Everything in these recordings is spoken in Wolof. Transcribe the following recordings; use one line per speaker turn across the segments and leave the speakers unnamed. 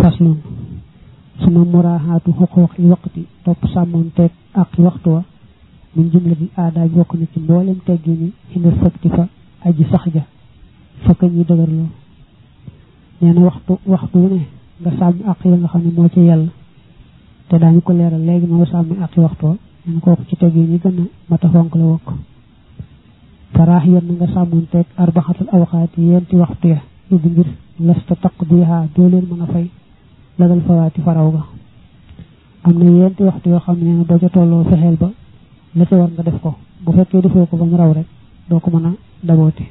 faslun suma muraaxaatu xuquuq yi waqti topp sàmmoon teeg ak waxtu wa min jumla bi aadaay bokk na ci mboolem teggi ni xindar sabti fa aji sax ja fa ka ñuy dëgërloo nee na waxtu waxtu wu ne nga sàmm ak ya nga xam ne moo ci yàlla te daañu ko leeral léegi moo sàmmi ak waxtu wa nee na kooku ci teggi ni gën a mata fonk la wokk faraax yan na nga sàmmonteeg arbaxatul awxaat yi yenti waxtu ya lu di ngir lasta taqdiha doo leen mën a fay lagal fawaati faraw ga am na yenti waxtu yoo xam ne boo ca tolloo fexeel ba la ca war nga def ko bu fekkee defoo ko ba mu raw rek doo ko mën a dabooti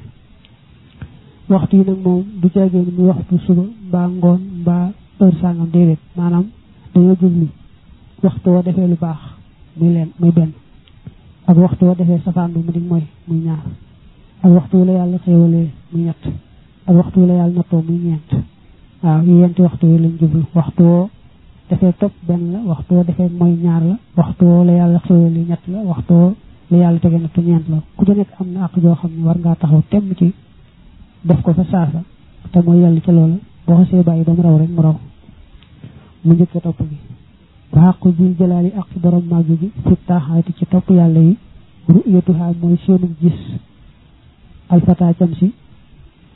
waxtu yi nag moom du caagee ni muy waxtu suba mbaa ngoon mbaa heure sàngam déedéet maanaam dañoo jublu waxtu woo defee lu baax muy leen muy benn ak waxtu wa defee safaan ba mu di mooy muy ñaar ak waxtu wu la yàlla xéewalee muy ñett ak waxtu wu la yàlla nattoo muy ñeent waaw yenti waxtu yi lañ jublu waxtu woo defee topp benn la waxtu woo defee mooy ñaar la waxtu woo la yàlla xéewalee ñett la waxtu woo la yàlla tegee nattu ñeent la ku ci nekk am na àq joo xam ne war ngaa taxaw temm ci def ko fa saasa te mooy yàlla ca loola boo xasee bàyyi ba mu raw rek mu raw mu njëkk topp gi wa xaqu bil jalaali ak borom màgg gi fi taaxaati ci topp yàlla yi ru'yatuha mooy seenum gis alfata cam si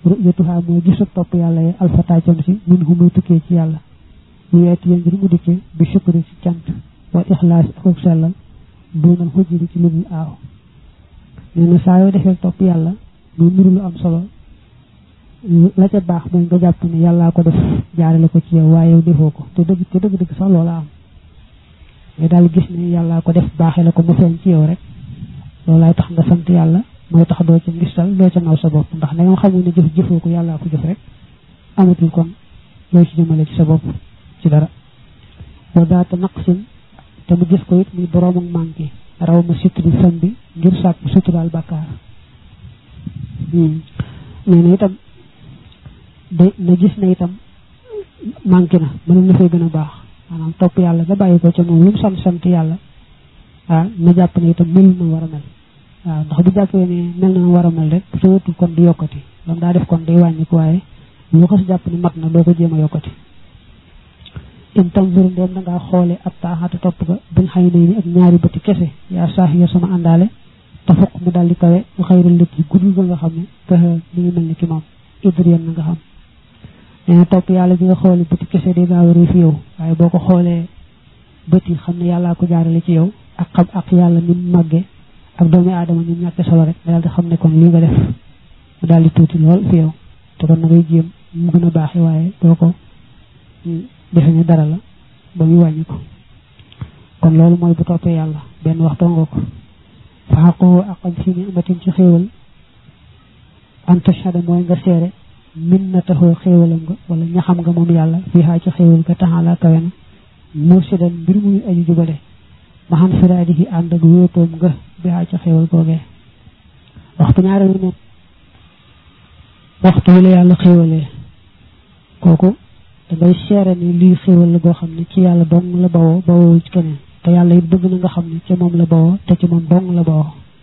ru'yatuha mooy gisu topp yàlla yi alfata cam si min hu muy tukkee ci yàlla ñu yeet yéen ngir mu dikkee bi shukri ci cant wal ixlaas ak ak sellal doonal xujjiri ci lu dul aaw nee na saa yoo defee topp yàlla muy niru lu am solo la ca baax mooy nga jàpp ne yàllaa ko def jaarale ko ci yow waaye yow defoo ko te dëgg te dëgg-dëgg sax loola am nga daal gis ne yàllaa ko def baaxee la ko mu feeñ ci yow rek loolaay tax nga sant yàlla mooy tax doo ca ngistal doo ca naw sa bopp ndax da nga xamul ne jëf jëfoo ko yàllaa ko jëf rek amatul kon loo ci jëmale ci sa bopp ci dara wa daata naqsin te mu gis ko it muy boroom ak manqué raw ma suturi sam bi ngir sàkku suturaal bàkkaar nee na itam da na gis na itam manqué na mënul na fay gën a baax maanaam topp yàlla nga bàyyi ko ca moom lu mu sant sant yàlla ah na jàpp ne itam mel na war a mel waaw ndax bu jàppee ne mel na war a mel rek su wëttul kon du yokkati lam daa def kon day wàññi ko waaye lu xas jàpp ni mat na doo ko jéem a yokkati in tanzur ndeem da ngaa xoole ab taaxaata topp ga bin xay nay ni ak ñaari bëti kese yaa saax ya sama àndaale te fokk mu daldi kawe nga xayrul lëkk yi guddul ba nga xam ne kaxa mi ngi mel ni ki moom idriyan na nga xam nee na topp yàlla bi nga xoole bëti kese day gaaw a réy fi yow waaye boo ko xoolee bëti xam ne yàllaa ko jaarale ci yow ak xam ak yàlla ni mu màgge ak doomi aadama ñu ñàkk solo rek nga daal di xam ne kon li nga def mu daal di tuuti lool fi yow te kon na ngay jéem mu gën a baaxee waaye doo ko defe ne dara la ba muy wàññi ko kon loolu mooy bu toppee yàlla benn waxtoo nga ko fa xaqoo aqam fi ni amatin ci xéewal an tashhada mooy nga seere min na taxoo xéewalam nga wala ñaxam nga moom yàlla fii xaa ci xéewal nga taxalaa kawe na mursidan mbir muy aju jubale ma xam firaadi yi ànd ak wéetoom nga bi xaa ci xéewal googee waxtu ñaare wu ne waxtu wi la yàlla xéewalee kooku da ngay seere ni lii xéewal la boo xam ne ci yàlla dong la bawoo bawowul ci keneen te yàlla it bëgg na nga xam ne ci moom la bawoo te ci moom dong la bawoo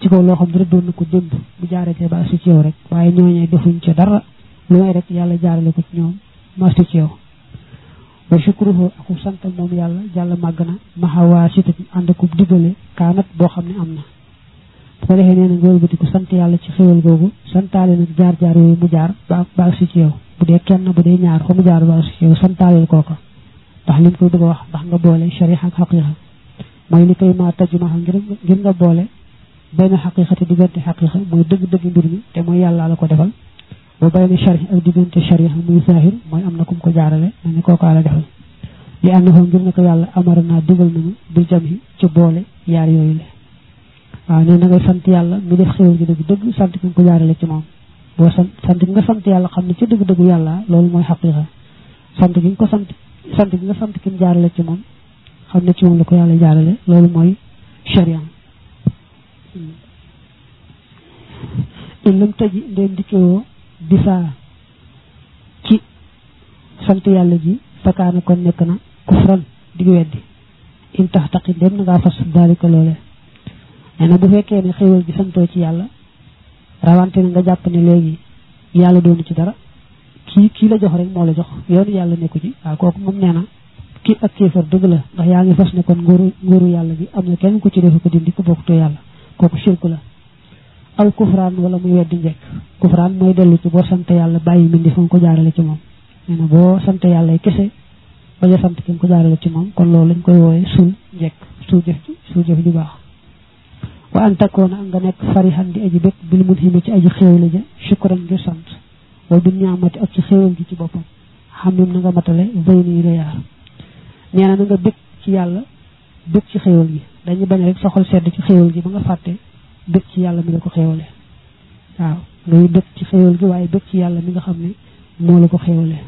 ci kaw loo xam ne rëddoon na ko démb mu jaaree ca ba si ci yow rek waaye ñooñee defuñ ca dara lu may rek yàlla jaarale ko ci ñoom ma si ci yow wa shukruhu aku sant moom yàlla jàll màgg na maxawaa sitat ànd ak digale kaanat boo xam ne am na bu ko defee nee na nga wëlbatiku sant yàlla ci xéwal googu santaale nag jaar-jaar yooyu mu jaar ba ba agsi ci yow bu dee kenn bu dee ñaar fa mu jaar ba agsi ci yow santaaleel kooka ndax lim koy bëgg a wax ndax nga boole sharia ak xaqiqa mooy li koy maa tajmaxa ngir ngir nga boole benn xaqiqati diggante xaqiqa mooy dëgg-dëgg mbir mi te mooy yàlla la ko defal ba benn shari ak diggante shari muy saahir mooy am na kum ko jaarale mel ni kookaa la defal li ànd ko ngir ne ko yàlla amara naa digal nañu bil jam yi ci boole yaar yooyu la waaw nee na ngay sant yàlla mi def xéwal gi dëgg dëgg sant ki nga ko jaarale ci moom boo sant sant gi nga sant yàlla xam ne ci dëgg-dëgg yàlla loolu mooy xaqiqa sant gi nga ko sant sant gi nga sant ki mu jaarale ci moom xam ne ci moom la ko yàlla jaarale loolu mooy sharia in lam taji ndeen dikkewoo bisaa ci sant yàlla ji fakaana kon nekk na kufran di weddi in tax taqi ndem na ngaa fas daalika loole nee na bu fekkee ne xéewal gi santoo ci yàlla rawante na nga jàpp ne léegi yàlla doonu ci dara kii kii la jox rek moo la jox yoonu yàlla nekku ci waaw kooku moom nee na ki ak kéefar dëgg la ndax yaa ngi fas ne kon nguuru nguuru yàlla gi am na kenn ku ci defa ko dindi ku bokkutoo yàlla kooku shirku la al kufraan wala muy weddi njekk kufraan mooy dellu ci boo sant yàlla bàyyi mbindi fa nga ko jaarale ci moom nee na boo sant yàlla kese bañ a sant ki nga ko jaarale ci moom kon loolu lañ koy wooye suul njekk suul jëf suul jëf ju baax wa an takkoona nga nekk farihan di aji bépp bil mun ximi ci aji xéewle ja shukran ngir sant wa bi ñaamati ak ci xéewal gi ci boppam xam nim na nga matale bay nii la yaar nee na na nga bépp ci yàlla bépp ci xéewal gi dañu bañ rek sa xol sedd ci xéewal gi ba nga fàtte bépp ci yàlla mi la ko xéewale waaw ngay bépp ci xéewal gi waaye bépp ci yàlla mi nga xam ne moo la ko xéewale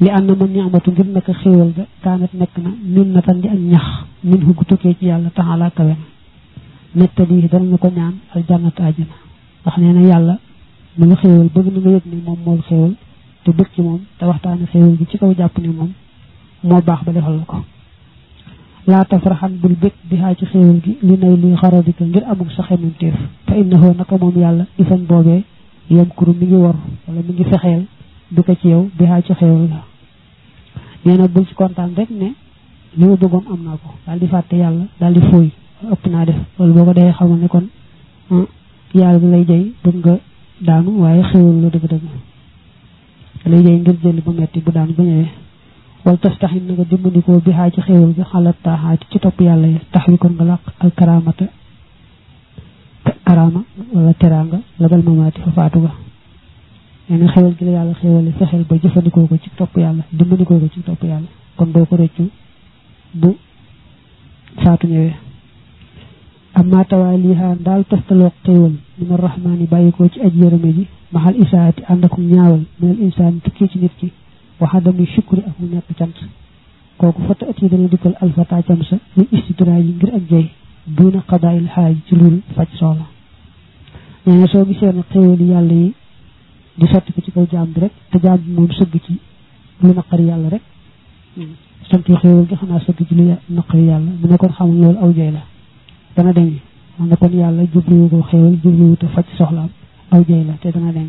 li ànd na mën ñaamatu ngir naka xéewal ga kaanat nekk na min na tan di ak ñax min hugg tukkee ci yàlla taxalaa kawe na netta di dana ñu ko ñaan aljannatu àjjana ndax nee na yàlla mu ngi xéewal bëgg na nga yëg ni moom moom xéewal te bëgg ci moom te waxtaane xéewal bi ci kaw jàpp ni moom moo baax ba defal la ko laa tafraxan bul bëgg bi xaa ci xéewal gi li nay luy xaradika ngir amul sa xemmanteef fa innahu naka moom yàlla isan boobee yam kuru mi ngi wor wala mi ngi fexeel bi ko ci yow bi xaa ci xéewal la nee na bul ci kontaan rek ne li ma bëggoon am naa ko daal di fàtte yàlla daal di fooy ëpp naa def loolu boo ko defee xamal ne kon yàlla bi lay jay bëgg nga daanu waaye xéewal la dëgg-dëgg lay jay ngir jël bu metti bu daanu ba ñëwee wala tas taxin na nga dimbandikoo bi xaa ci xéewal bi xalaat taaxaati ci topp yàlla yi tax wi kon nga làq alkaraamata karaama wala teraanga la bal mamaati fa faatu ga nee na xewal gi la yàlla xewale fexeel ba jëfandikoo ko ci topp yàlla dimbandikoo ko ci topp yàlla kon doo ko rëccu bu faatu ñëwee amma tawaaliha daal toftaloo xéewal min arrahmaani bàyyi ko ci aj yërëme ji maxal isaati ànd ak ñaawal minal insaani tukkee ci nit ki waxadamu shukri ak mu ñàkk cant kooku fata at yi dana dikkal alfata cam sa ñu istidraay yi ngir ak jey duuna xadaayil xaaj ci lul faj soxla nee na soo gisee ne xéewali yàlla yi di sotti ko ci kaw jaam bi rek te jaam bi moom sëgg ci lu naqari yàlla rek sant yu xéewal gi xanaa sëgg ci lu naqari yàlla mu ne kon xamul loolu aw jey la dana deñ mu ne kon yàlla jubluwu ko xéewal jubluwu te faj soxlaam aw jey la te dana deñ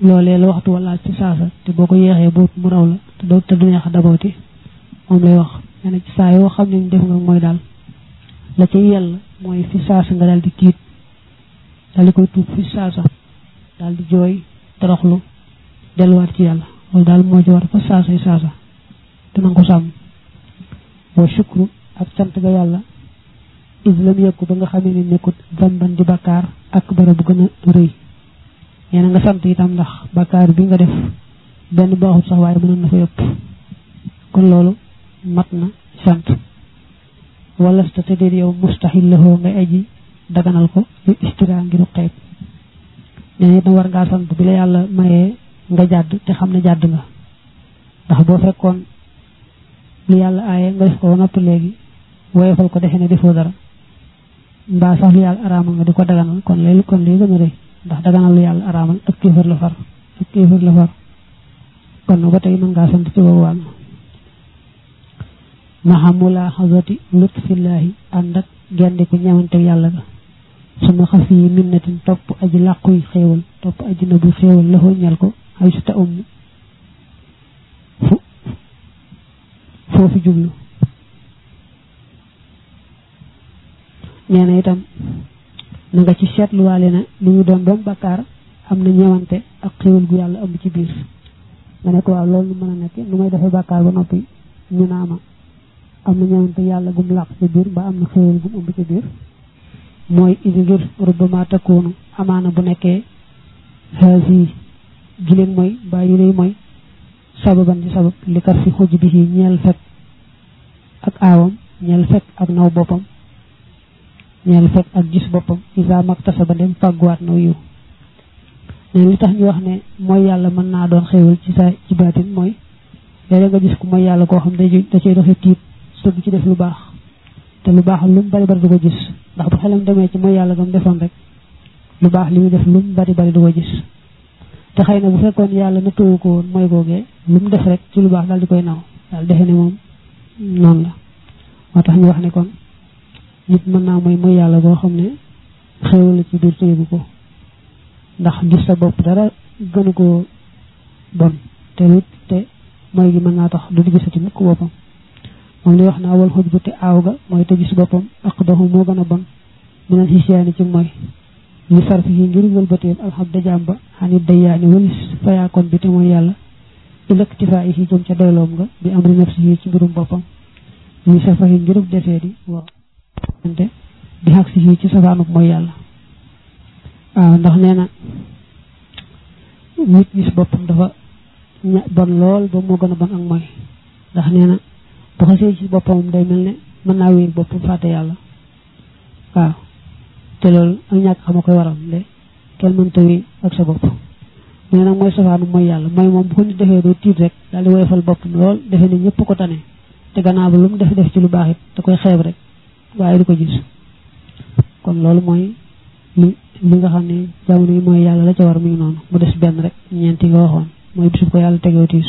loolee la waxtu wa laaj ci saasa te boo ko yeexee boobu mu raw la te doo te du neex a dabooti moom lay wax nee na ci saa yoo xam ne def nga mooy daal la ca yell mooy fi saasa nga daal di tiit daal di koy tuub fi saasa daal di jooy toroxlu delluwaat ci yàlla loolu daal moo ci war fa saasa yi saasa te na nga ko sàmm wa shukru ak sant ga yàlla islam yëkku ba nga xamee ne nekkut zamban di bakkaar ak bara bu gën a rëy nee na nga sant itam ndax bakkaar bi nga def benn baaxut sax waaye mënoon na fa yëpp kon loolu mat na sant wala sta te déet yow mustaxil lahoo ngay aji daganal ko li istira ngiru xeeb nee na itam war ngaa sant bi la yàlla mayee nga jàdd te xam ne jàdd nga ndax boo fekkoon lu yàlla aaye nga def ko ba noppi léegi woyofal ko defe ne defoo dara mbaa sax lu yàlla araamal nga di ko daganal kon lay kon lay gën a rëy ndax daganal lu yàlla araamal ak kéefar la far ak kéefar la far kon na ba tey mën ngaa sant ci boobu wàll mahamula xasati lutfillaahi ànd ak gendiku ñamante yàlla ga suma xas yi minnatin topp aji làquy xéewal topp aji na bu xéewal la ñal ko ay su ta umm fu foofu jublu nee na itam na nga ci seetluwaale na li ñu doon doon bakkaar am na ñëwante ak xéwal gu yàlla ëmb ci biir nga ne ko waaw loolu mën a nekk nu may defee bakkaar ba noppi ñu naa ma am na ñëwante yàlla gum làq ci biir mbaa am na xéwal gum ëmb ci biir mooy idi ngir rubbama takkoonu amaana bu nekkee xaasi gileen mooy mbaa yi lay mooy sababan di sabab li kar fi xujj bi ñeel fekk ak aawam ñeel fekk ak naw boppam ñeel fekk ak gis boppam isa mag tasa ba dem fàgguwaat naw yiw ne li tax ñu wax ne mooy yàlla mën naa doon xéewal ci sa ci baatin mooy léeg-léeg nga gis ku mooy yàlla koo xam day da cay doxee tiit sëgg ci def lu baax te lu baax lu mu bari bari du ko gis ndax bu xelam demee ci mooy yàlla gam defoon rek lu baax li muy def lu mu bari bari du ko gis te xëy na bu fekkoon yàlla na tëwu ko woon mooy googee lu mu def rek ci lu baax daal di koy naw daal defe ne moom noonu la moo tax ñu wax ne kon nit mën naa mooy mooy yàlla boo xam ne xéewal la ci biir te yëgu ko ndax gis sa bopp dara gënu ko bon te lu te mooy gi mën naa tax du di gisati mukk boppam moom li wax naa wal xoj bu te aaw ga mooy te gis boppam aq doxu moo gën a bon minal xisiyaani ci mooy li sarf yi ngir wëlbateem alxab da jàmba xanit dayaani walis fayaakoon bi te mooy yàlla ilëk tifaa yi si jëm ca doyloom nga bi am ri nafsi yi ci mbirum boppam li safahi ngirub defee di waaw ante di xaq si ci safaanub mooy yàlla waaw ndax nee na nit gis boppam dafa ña bon lool ba moo gën a bon ak mooy ndax nee na bu xasee ci boppam day mel ne mën naa wéy boppam fàtte yàlla waaw te loolu ak ñàkk xam a koy waral de kenn mënta wéy ak sa bopp mu ne nag mooy safaanu mooy yàlla mooy moom bu ko nit defee doo tiit rek daal di woyofal boppam lool defe ne ñëpp ko tane te gannaaw ba lu mu def def ci lu baax it da koy xeeb rek waaye du ko gis kon loolu mooy li li nga xam ne jamono yi mooy yàlla la ca war muy noonu mu des benn rek ñeenti nga waxoon mooy bisub ko yàlla tegoo tiis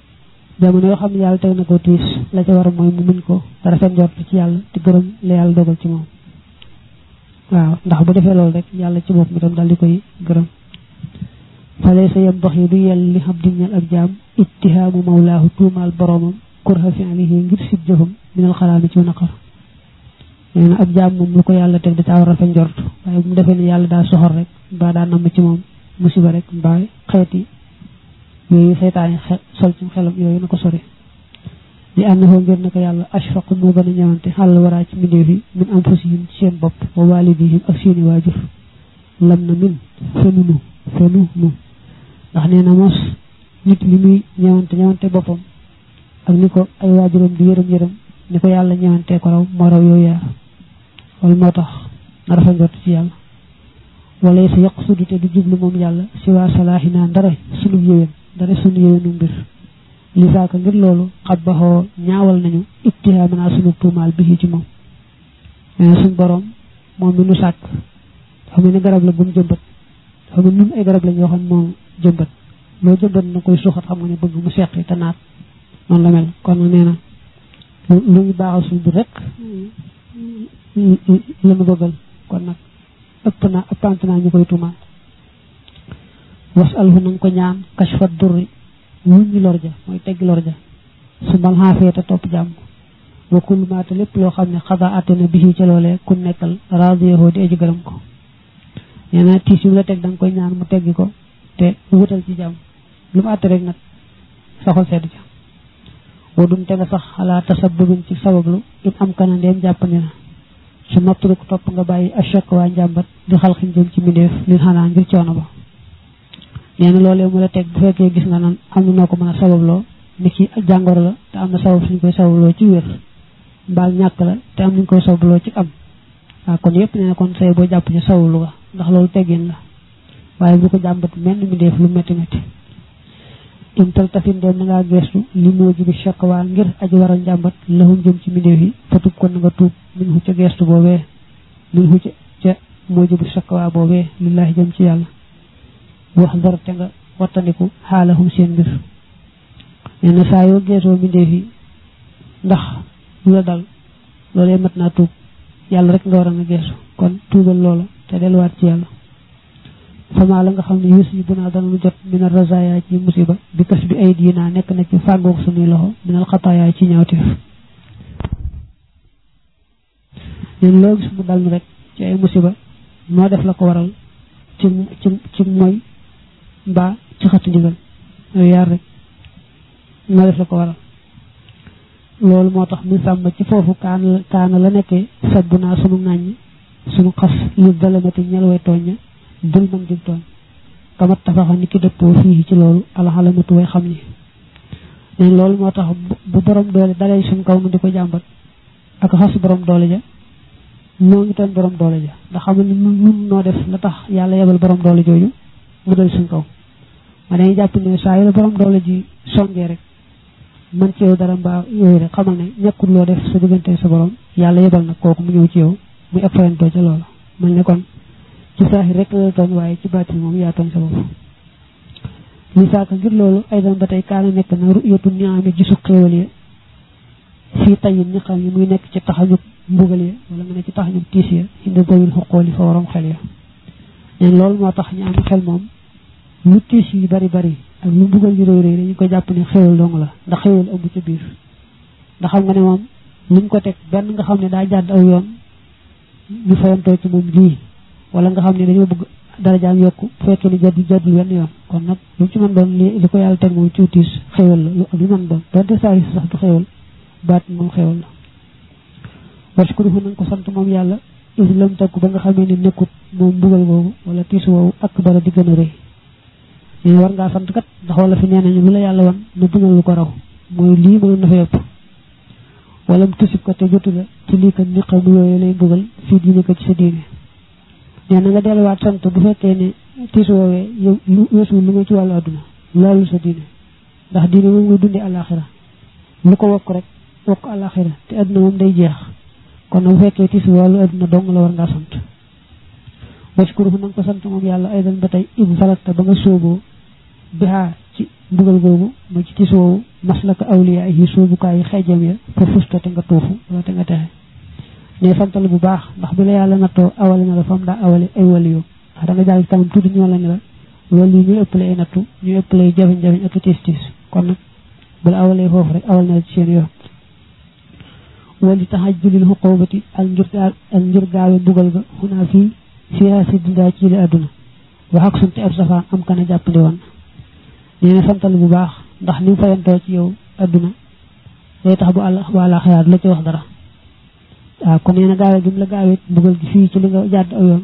jamono yoo xam ne yàlla teg na ko tiis la ca war a mooy mu muñ ko te rafet njort ci yàlla te gërëm la yàlla dogal ci moom waaw ndax bu defee loolu rek yàlla ci bopp mi tam daal di koy gërëm fale sa yem bax yi du yell li xam diñal ab jaam ittihaamu mawlaahu tuumaal boroomam kurha fi alihi ngir sib jëfam minal xalaami ci naqar nee na ab jaam moom lu ko yàlla teg da caa war a rafet njort waaye bu mu defee ne yàlla daa soxor rek mbaa daa namm ci moom musiba rek mbaa xeeti yooyu seytaane sol ci xelam yooyu na ko sori li ànd foo ngir na ko yàlla ashfaq moo gën a ñëwante xàll waraa ci mbindeef yi min anfusihim ci seen bopp wa waalidihim ak seeni waajur lam na min fenu nu fenu nu ndax nee na mos nit li muy ñëwante ñëwante boppam ak ni ko ay waajuram di yërëm yërëm ni ko yàlla ñëwantee ko raw moo raw yooyu yaar wala moo tax na rafet njort ci yàlla wala sa yàq sudu te du jublu moom yàlla si waa salaahi naa ndare sunu yéwén ndare sunu yéwénu mbir li saaka ngir loolu xab baxoo ñaawal nañu ittihaa mën naa sunu tuumaal bi ci moom nee na suñ borom moom mi nu sàkk dafa mel ni garab la bu mu jëmbat dafa mel nun ay garab lañ yoo xam ne moom jëmbat loo jëmbat na koy suuxat xam nga ne bëgg mu seqi te naat noonu la mel kon nee na lu ñu baaxal suñ bi rek la nu bëggal kon nag ëpp naa ëppante naa ñu koy tuumaal wasalhu na nga ko ñaan kashfa durri wuñ ñi lor ja mooy teggi lor ja su mbal xaafee te topp jàmm wa kullu ma ta lépp loo xam ne xada atte na bihi ca loolee ku nekkal raadiyahu di aji gërëm ko nee na tiis yu la teg da nga koy ñaan mu teggi ko te wutal ci jàmm lu mu àtte rek nag saxol sedd ca wa dum te nga sax xalaa tasabbubin ci sabablu in am kana ndeem jàpp ne na su matruk topp nga bàyyi ashak waa njàmbat di xalxin jëm ci mbindeef lin xanaa ngir coono ba nee na loolee mu la teg bu fekkee gis nga nan am noo ko mën a sababloo ni ki ak jàngoro la te am na sabab suñ koy sababloo ci wér mbaa ñàkk la te am nañ koy sababloo ci am waaw kon yëpp nee na kon say boo jàpp ci sabablu ga ndax loolu teggin la waaye bu ko jàmbat mel ni mu def lu métti métti im tal tafin doon na ngaa geestu li moo jibi shakwa ngir aji waral njàmbat lahum jëm ci mbindeef yi fa tub kon na nga tuub min hu ca geestu boobee min hu ca moo jibi shakwa boobee lillahi jëm ci yàlla wax ndor te nga wattandiku xaalahum seen mbir nee na saa yoo geesoo mbindéef yi ndax lu la dal loolee mat naa tuub yàlla rek nga war a nga geesu kon tuubal loola te delluwaat ci yàlla fama la nga xam ne yus yi bu naa dana mu jot mina razaya ci musiba bi kas bi ay diinaa nekk na ci fàggoog suñuy loxo minal xataaya ci ñaawteef ñun loo gis mu dal nu rek ci ay musiba moo def la ko waral ci ci ci mooy mbaa ci xatu ndigal yooyu yaar rek moo def la ko waral loolu moo tax muy sàmm ci foofu kaana kaana la nekkee sabbu naa sunu ŋàññ sunu xas li dalamati ñel way tooñña dul man di tooñ kamat tafaxa ni ki dëppoo fii ci loolu alxalamatu way xam ni ne loolu moo tax bu borom doole dalay suñ kaw nu di ko jàmbat ak xas borom doole ja ñoo ngi tooñ borom doole ja ndax xam ne nun noo def la tax yàlla yebal borom doole jooju mu dal suñ kaw ma dañuy jàpp ne saa yu la borom doole ji songee rek man ci yow dara mbaa yooyu rek xamal ne ñàkkul loo def sa diggante sa borom yàlla yebal nag kooku mu ñëw ci yow muy ab fayantoo ca loola mel ne kon ci saaxi rek la tooñ waaye ci baatin moom yaa tooñ sa bopp li saaka ngir loolu ay dan ba tey kaana nekk na ruyatu niami gisu xéewal ya fii tayin ñi xam yi muy nekk ci taxañub mbugal ya wala nga ne ci taxañub tiis ya indi dawil xuqooli fa waroom xel ya neen loolu moo tax ñu am xel moom lu tiis yu bari bari ak lu mbugal yu réy réy dañu ko jàpp ne xéwal dong la ndax xéwal ëmb ca biir ndax xam nga ne moom luñ ko teg benn nga xam ne daa jàdd aw yoon ñu fayantoo ci moom lii wala nga xam ne dañoo bëgg darajaam yokk bu fekkee ni jaddu jaddu wenn yoon kon nag lu ci mën doon li li ko yàlla teg moom ci tiis xéwal la lu ak lu mën doon donte saa yi si sax du xéwal baat moom xéwal la washkuruhu nañ ko sant moom yàlla is lam takku ba nga xamee ni nekkut moom mbugal boobu wala tiis woowu ak bara di gën a rëy nee war ngaa sant kat ndax wala fi nee nañu lu la yàlla wan na gënal lu ko raw mooy lii mënoon na fa yëpp walam tusib ko te jotu la ci lii kat ni xamu yooyu lay mbugal fii diine ko ci sa diine nee na nga delluwaat sant bu fekkee ne tiis woowee yow lu weesu lu nga ci wàllu àdduna loolu sa diine ndax diine moom nga dundee alaxira lu ko wokk rek wokk alaxira te àdduna moom day jeex kon nag bu fekkee tiis wàllu àdduna dong la war ngaa sant waskuruhu na nga ko sant moom yàlla aydan ba tey in salakta ba nga sóoboo bihaa ci mbugal googu mu ci tis woowu maslaka awliya yi sóobukaay yi xejjam ya fa fusta te nga tuufu wala te nga texe ne santal bu baax ndax bi la yàlla nattoo awale na la fam daa awale ay waliyu ndax da nga jàll ci kanam tuuti ñoo la ne la wali yi ñu ëppale ay nattu ñu ëppale ay jafe-jafe ak tiis tiis kon nag bu la awalee foofu rek awal na la ci seen yoon wali tahajjulil huqubati al njurgaal al njurgaawe mbugal ga xunaa fii fiyaa si dundaa ci li àdduna wax ak sunte ab safaan am kana jàppale woon nee na santal bu baax ndax ni mu fayantoo ci yow àdduna day tax bu àll waa laaxiraat la ci wax dara waaw kon nee na gaawe gi mu la gaawee mbugal gi fii ci li nga jàdd aw yoon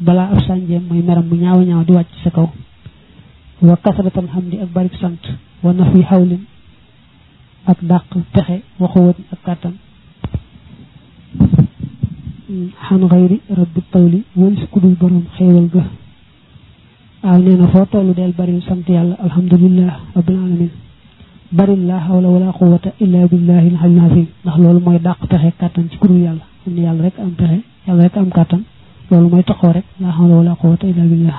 balaa ab sànjeem muy meram mu ñaaw ñaaw di wàcc sa kaw wa kasratal hamdi ak barik sant wa nafi xawlin ak dàq pexe wa xuwatin ak kàttan xan xayri rabbi tawli wëlis kudul borom xéewal ga waaw nee na foo tollu del baril sant yàlla alhamdulillah rabbil alamin baril laa xawla wala quwata illa billahi alxalil azim ndax loolu mooy dàq pexe kàttan ci kudul yàlla xam ne yàlla rek am pexe yàlla rek am kàttan loolu mooy taxaw rek laa hawla wala quwwata illa billah